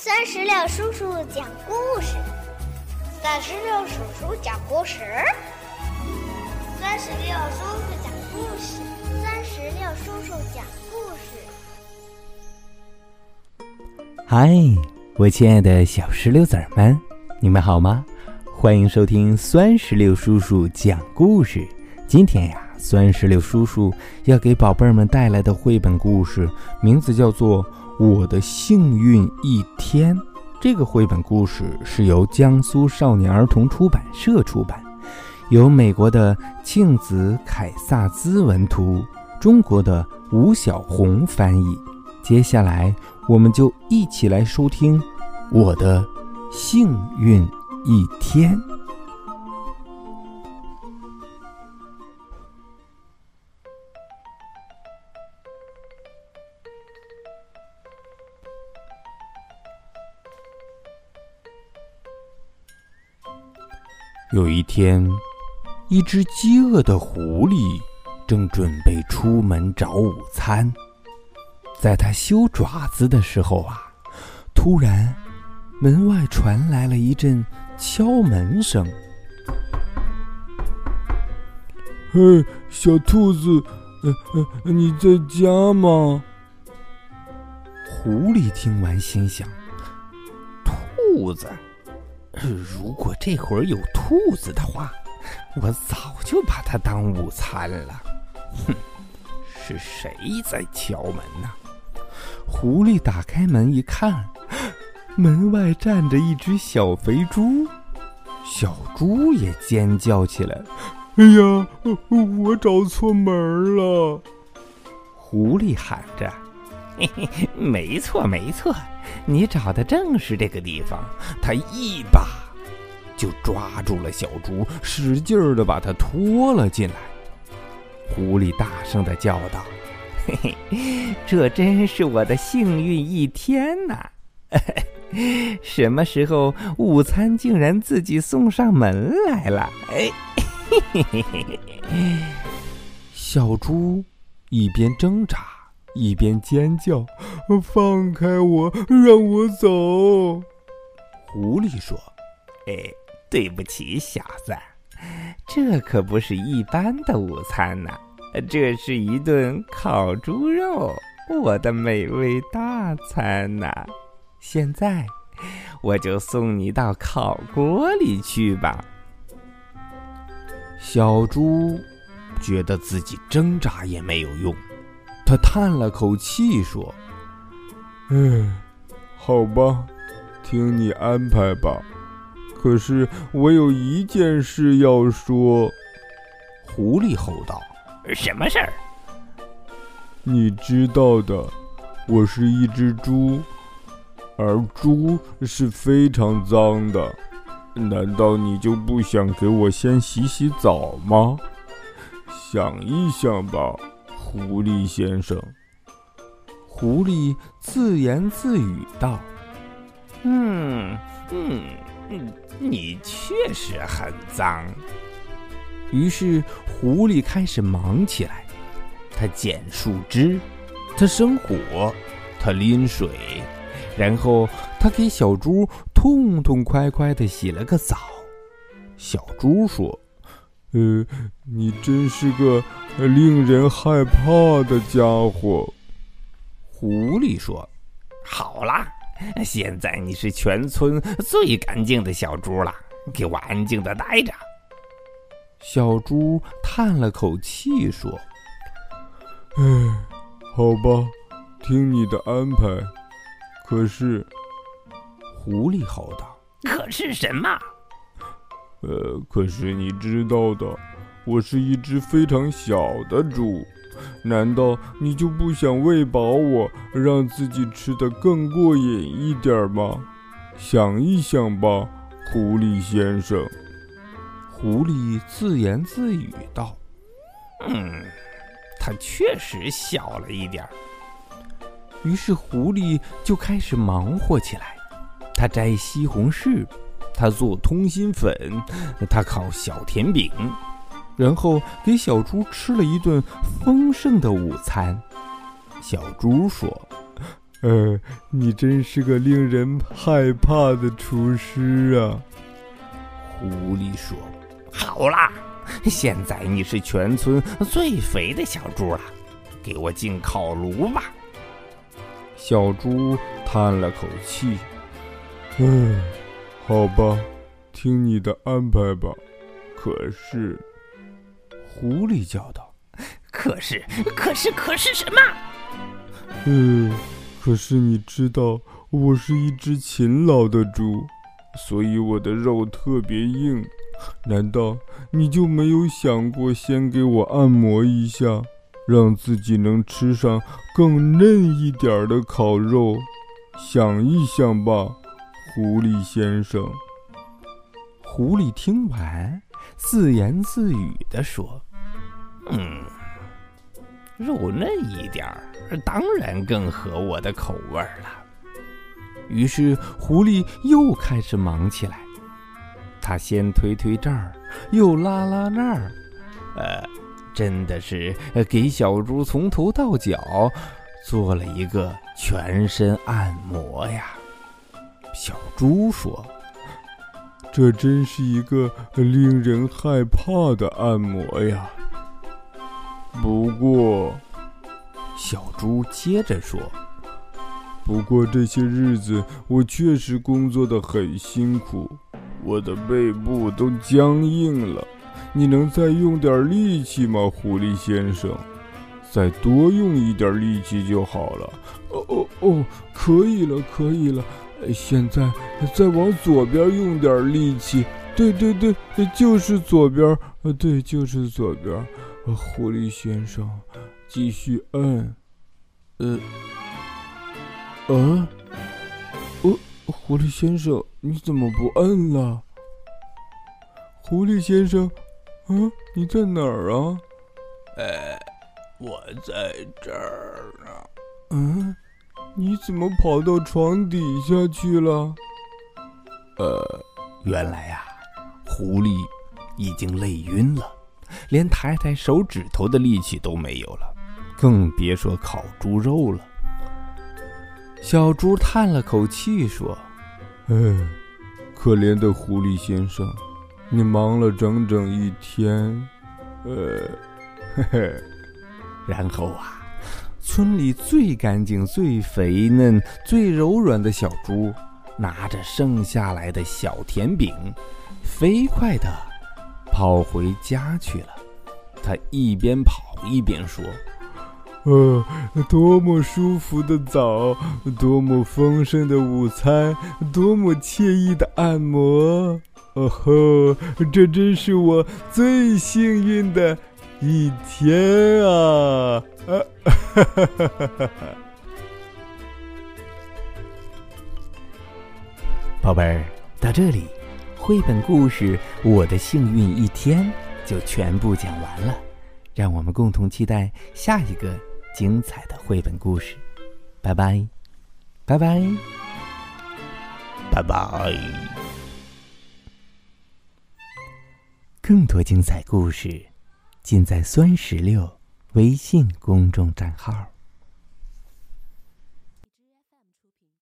三十六叔叔讲故事，三十六叔叔讲故事，三十六叔叔讲故事，三十六叔叔讲故事。嗨，我亲爱的小石榴籽儿们，你们好吗？欢迎收听酸石榴叔叔讲故事。今天呀，酸石榴叔叔要给宝贝儿们带来的绘本故事，名字叫做。我的幸运一天，这个绘本故事是由江苏少年儿童出版社出版，由美国的庆子凯萨兹文图，中国的吴小红翻译。接下来，我们就一起来收听《我的幸运一天》。有一天，一只饥饿的狐狸正准备出门找午餐。在它修爪子的时候啊，突然门外传来了一阵敲门声。“嘿，小兔子，呃呃，你在家吗？”狐狸听完心想：“兔子。” 如果这会儿有兔子的话，我早就把它当午餐了。哼，是谁在敲门呢？狐狸打开门一看，门外站着一只小肥猪。小猪也尖叫起来：“哎呀，我找错门了！”狐狸喊着：“嘿嘿，没错，没错。”你找的正是这个地方。他一把就抓住了小猪，使劲儿的把它拖了进来。狐狸大声的叫道：“嘿嘿，这真是我的幸运一天呐！什么时候午餐竟然自己送上门来了？”哎，嘿嘿嘿嘿嘿。小猪一边挣扎。一边尖叫：“放开我，让我走！”狐狸说：“哎，对不起，小子，这可不是一般的午餐呐，这是一顿烤猪肉，我的美味大餐呐！现在，我就送你到烤锅里去吧。”小猪觉得自己挣扎也没有用。他叹了口气说：“嗯，好吧，听你安排吧。可是我有一件事要说。”狐狸吼道：“什么事儿？你知道的，我是一只猪，而猪是非常脏的。难道你就不想给我先洗洗澡吗？想一想吧。”狐狸先生，狐狸自言自语道：“嗯嗯嗯，你确实很脏。”于是狐狸开始忙起来，他捡树枝，他生火，他拎水，然后他给小猪痛痛快快的洗了个澡。小猪说。呃，你真是个令人害怕的家伙。狐狸说：“好啦，现在你是全村最干净的小猪了，给我安静的待着。”小猪叹了口气说：“唉，好吧，听你的安排。可是，狐狸吼道：‘可是什么？’”呃，可是你知道的，我是一只非常小的猪，难道你就不想喂饱我，让自己吃得更过瘾一点吗？想一想吧，狐狸先生。狐狸自言自语道：“嗯，它确实小了一点儿。”于是狐狸就开始忙活起来，它摘西红柿。他做通心粉，他烤小甜饼，然后给小猪吃了一顿丰盛的午餐。小猪说：“呃，你真是个令人害怕的厨师啊！狐狸说：“好啦，现在你是全村最肥的小猪了，给我进烤炉吧。”小猪叹了口气：“嗯，好吧，听你的安排吧。可是……”狐狸叫道：“可是，可是，可是什么？”嗯。可是你知道，我是一只勤劳的猪，所以我的肉特别硬。难道你就没有想过先给我按摩一下，让自己能吃上更嫩一点的烤肉？想一想吧，狐狸先生。狐狸听完，自言自语地说：“嗯，肉嫩一点儿。”当然更合我的口味了。于是狐狸又开始忙起来，他先推推这儿，又拉拉那儿，呃，真的是给小猪从头到脚做了一个全身按摩呀。小猪说：“这真是一个令人害怕的按摩呀。”不过。小猪接着说：“不过这些日子我确实工作的很辛苦，我的背部都僵硬了。你能再用点力气吗，狐狸先生？再多用一点力气就好了。哦哦哦，可以了，可以了。现在再往左边用点力气。对对对，就是左边。呃，对，就是左边。狐狸先生。”继续摁，呃，呃，哦，狐狸先生，你怎么不摁了？狐狸先生，嗯，你在哪儿啊？呃，我在这儿呢。嗯，你怎么跑到床底下去了？呃，原来呀，狐狸已经累晕了，连抬抬手指头的力气都没有了。更别说烤猪肉了。小猪叹了口气说：“哎，可怜的狐狸先生，你忙了整整一天。”呃，嘿嘿。然后啊，村里最干净、最肥嫩、最柔软的小猪，拿着剩下来的小甜饼，飞快地跑回家去了。他一边跑一边说。呃，多么舒服的澡，多么丰盛的午餐，多么惬意的按摩！哦吼，这真是我最幸运的一天啊！啊哈哈哈哈哈！宝贝儿，到这里，绘本故事《我的幸运一天》就全部讲完了。让我们共同期待下一个。精彩的绘本故事，拜拜，拜拜，拜拜。更多精彩故事，尽在酸石榴微信公众账号。